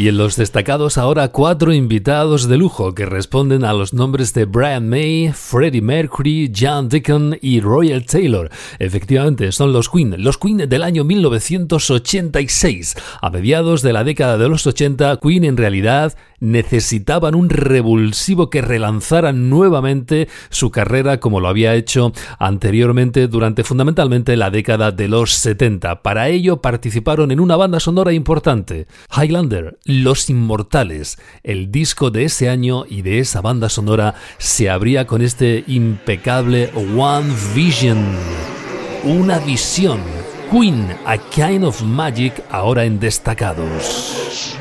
y en los destacados ahora cuatro invitados de lujo que responden a los nombres de Brian May, Freddie Mercury, John Deacon y Royal Taylor. Efectivamente, son los Queen, los Queen del año 1986. A mediados de la década de los 80, Queen en realidad necesitaban un revulsivo que relanzara nuevamente su carrera como lo había hecho anteriormente durante fundamentalmente la década de los 70. Para ello participaron en una banda sonora importante, Highlander, Los Inmortales. El disco de ese año y de esa banda sonora se abría con este impecable One Vision. Una visión. Queen, A Kind of Magic, ahora en destacados.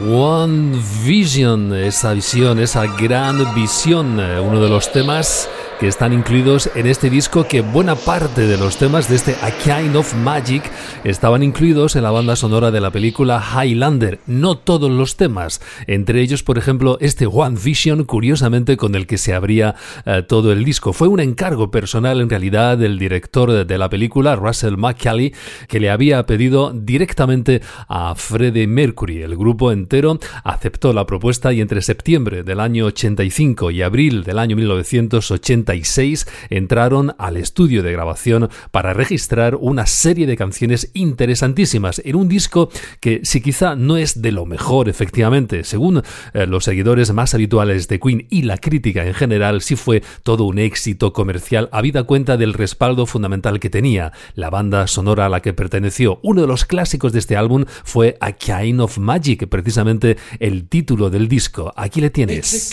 One Vision, esa visión, esa gran visión, eh, uno de los temas que están incluidos en este disco que buena parte de los temas de este A Kind of Magic estaban incluidos en la banda sonora de la película Highlander. No todos los temas, entre ellos por ejemplo este One Vision, curiosamente con el que se abría eh, todo el disco. Fue un encargo personal en realidad del director de la película, Russell McCallie, que le había pedido directamente a Freddie Mercury. El grupo entero aceptó la propuesta y entre septiembre del año 85 y abril del año 1980 entraron al estudio de grabación para registrar una serie de canciones interesantísimas en un disco que si quizá no es de lo mejor efectivamente, según eh, los seguidores más habituales de Queen y la crítica en general, sí fue todo un éxito comercial habida cuenta del respaldo fundamental que tenía la banda sonora a la que perteneció. Uno de los clásicos de este álbum fue A Kind of Magic, precisamente el título del disco. Aquí le tienes.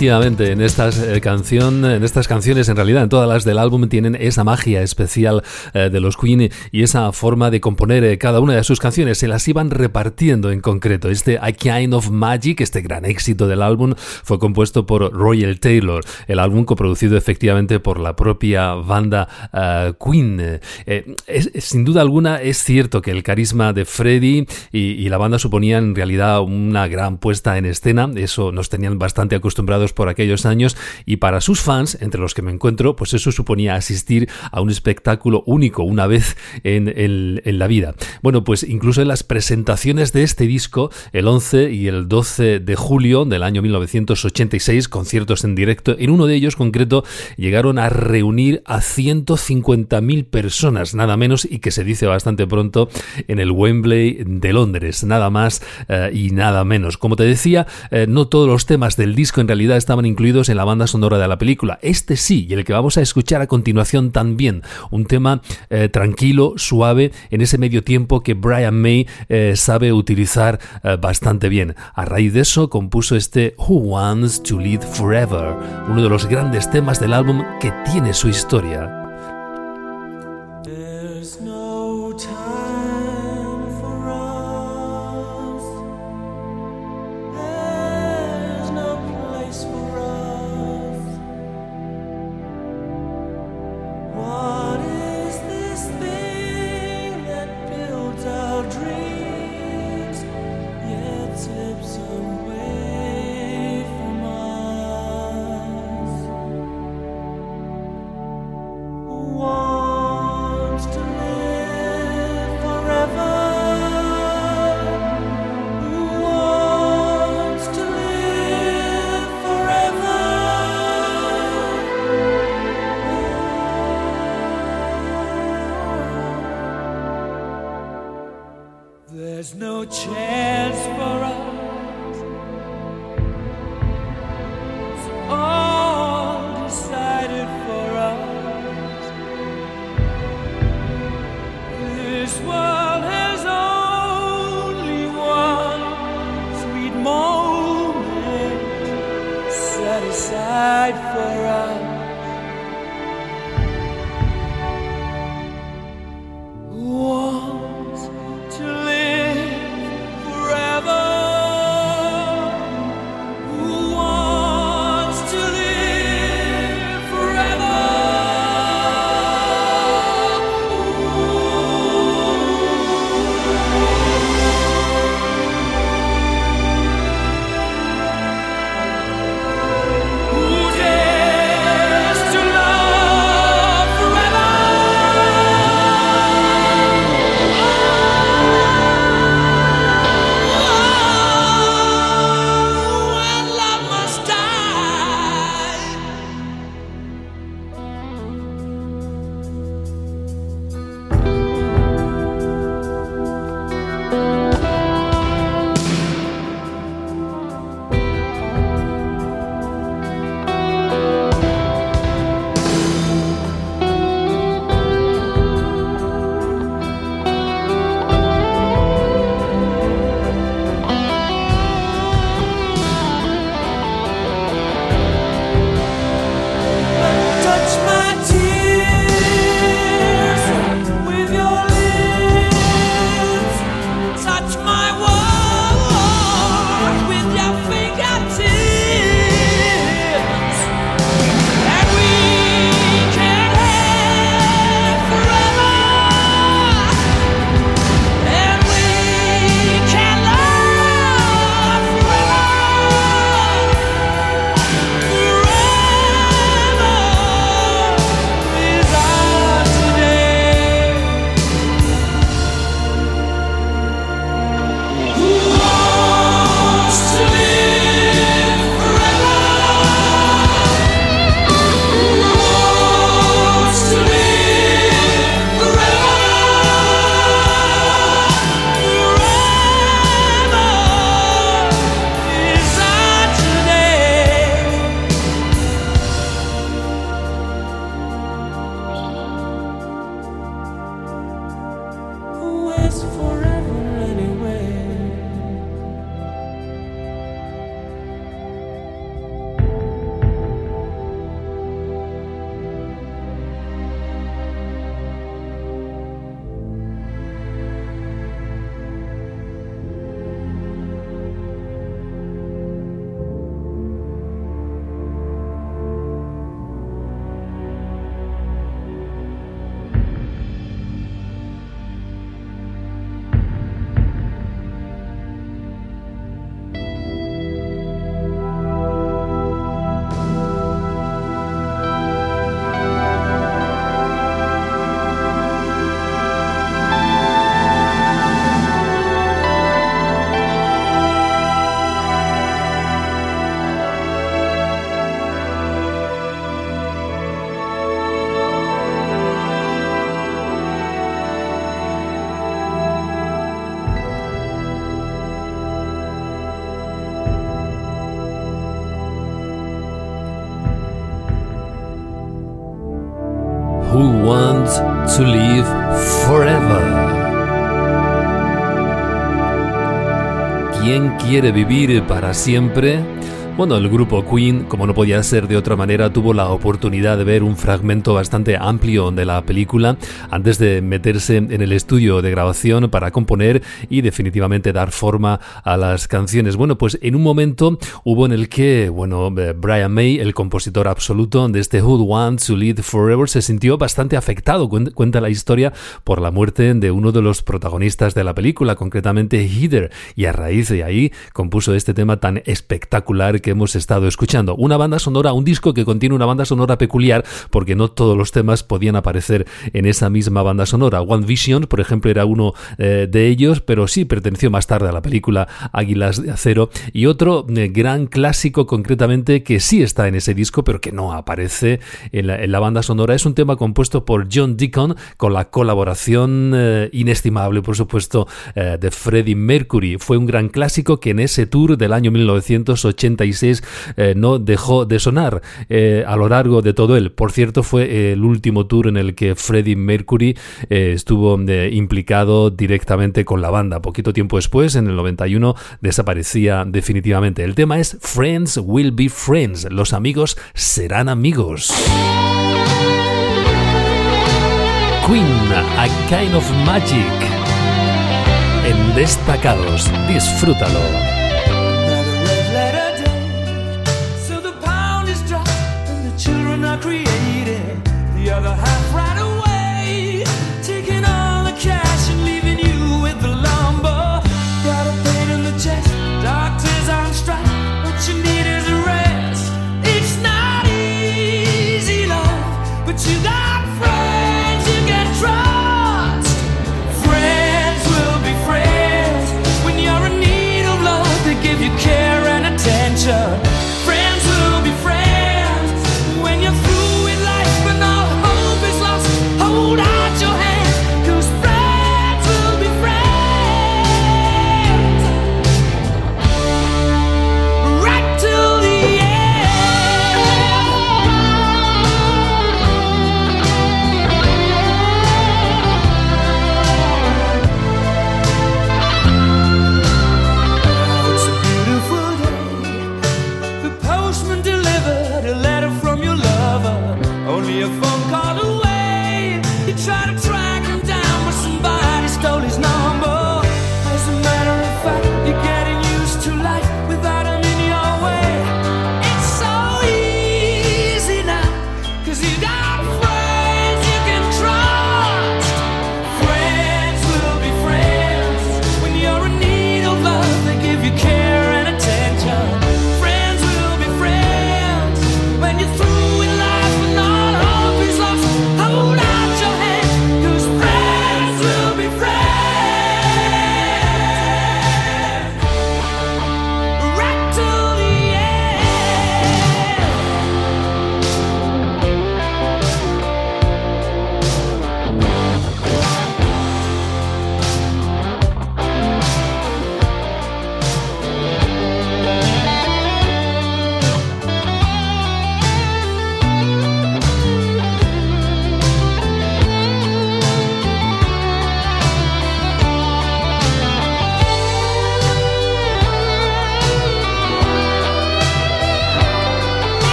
Efectivamente, en estas eh, canción, en estas canciones, en realidad en todas las del álbum tienen esa magia especial eh, de los Queen y esa forma de componer eh, cada una de sus canciones. Se las iban repartiendo en concreto. Este I Kind of Magic, este gran éxito del álbum, fue compuesto por Royal Taylor. El álbum coproducido efectivamente por la propia banda Queen. sin duda alguna es cierto que el carisma de Freddie y la banda suponían en realidad una gran puesta en escena. Eso nos tenían bastante acostumbrados por aquellos años y para sus fans, entre los que me encuentro, pues eso suponía asistir a un espectáculo único una vez en, en, la vida. Bueno, pues incluso en las presentaciones de este disco, el 11 y el 12 de julio del año 1986, conciertos en directo, en uno de ellos concreto llegaron a reunir a 150.000 personas, nada menos, y que se dice bastante pronto en el Wembley de Londres, nada más eh, y nada menos. Como te decía, eh, no todos los temas del disco en realidad estaban incluidos en la banda sonora de la película. Este sí, y el que vamos a escuchar a continuación también. Un tema eh, tranquilo, suave, en ese medio tiempo que Brian May eh, sabe utilizar eh, bastante bien. A raíz de eso compuso este Who Wants to Live Forever, uno de los grandes temas del álbum que tiene su historia. slips away. Who Want to Live Forever. ¿Quién quiere vivir para siempre? Bueno, el grupo Queen, como no podía ser de otra manera, tuvo la oportunidad de ver un fragmento bastante amplio de la película antes de meterse en el estudio de grabación para componer y definitivamente dar forma a las canciones. Bueno, pues en un momento hubo en el que, bueno, eh, Brian May, el compositor absoluto de este Who Wants to Lead Forever, se sintió bastante afectado, cuenta la historia, por la muerte de uno de los protagonistas de la película, concretamente Heather, y a raíz de ahí compuso este tema tan espectacular que hemos estado escuchando. Una banda sonora, un disco que contiene una banda sonora peculiar porque no todos los temas podían aparecer en esa misma banda sonora. One Vision, por ejemplo, era uno eh, de ellos, pero sí perteneció más tarde a la película Águilas de Acero. Y otro eh, gran clásico concretamente que sí está en ese disco, pero que no aparece en la, banda sonora, es un tema compuesto por John Deacon con la colaboración eh, inestimable, por supuesto, de Freddie Mercury. Fue un gran clásico que en ese tour del año 1986 eh, no dejó de sonar eh, a lo largo de todo él. Por cierto, fue el último tour en el que Freddie Mercury eh, estuvo implicado directamente con la banda. Poquito tiempo después, en el 91, desaparecía definitivamente. El tema es Friends Will Be Friends. Los amigos serán amigos. Queen, A Kind of Magic. En destacados, disfrútalo. A phone call away.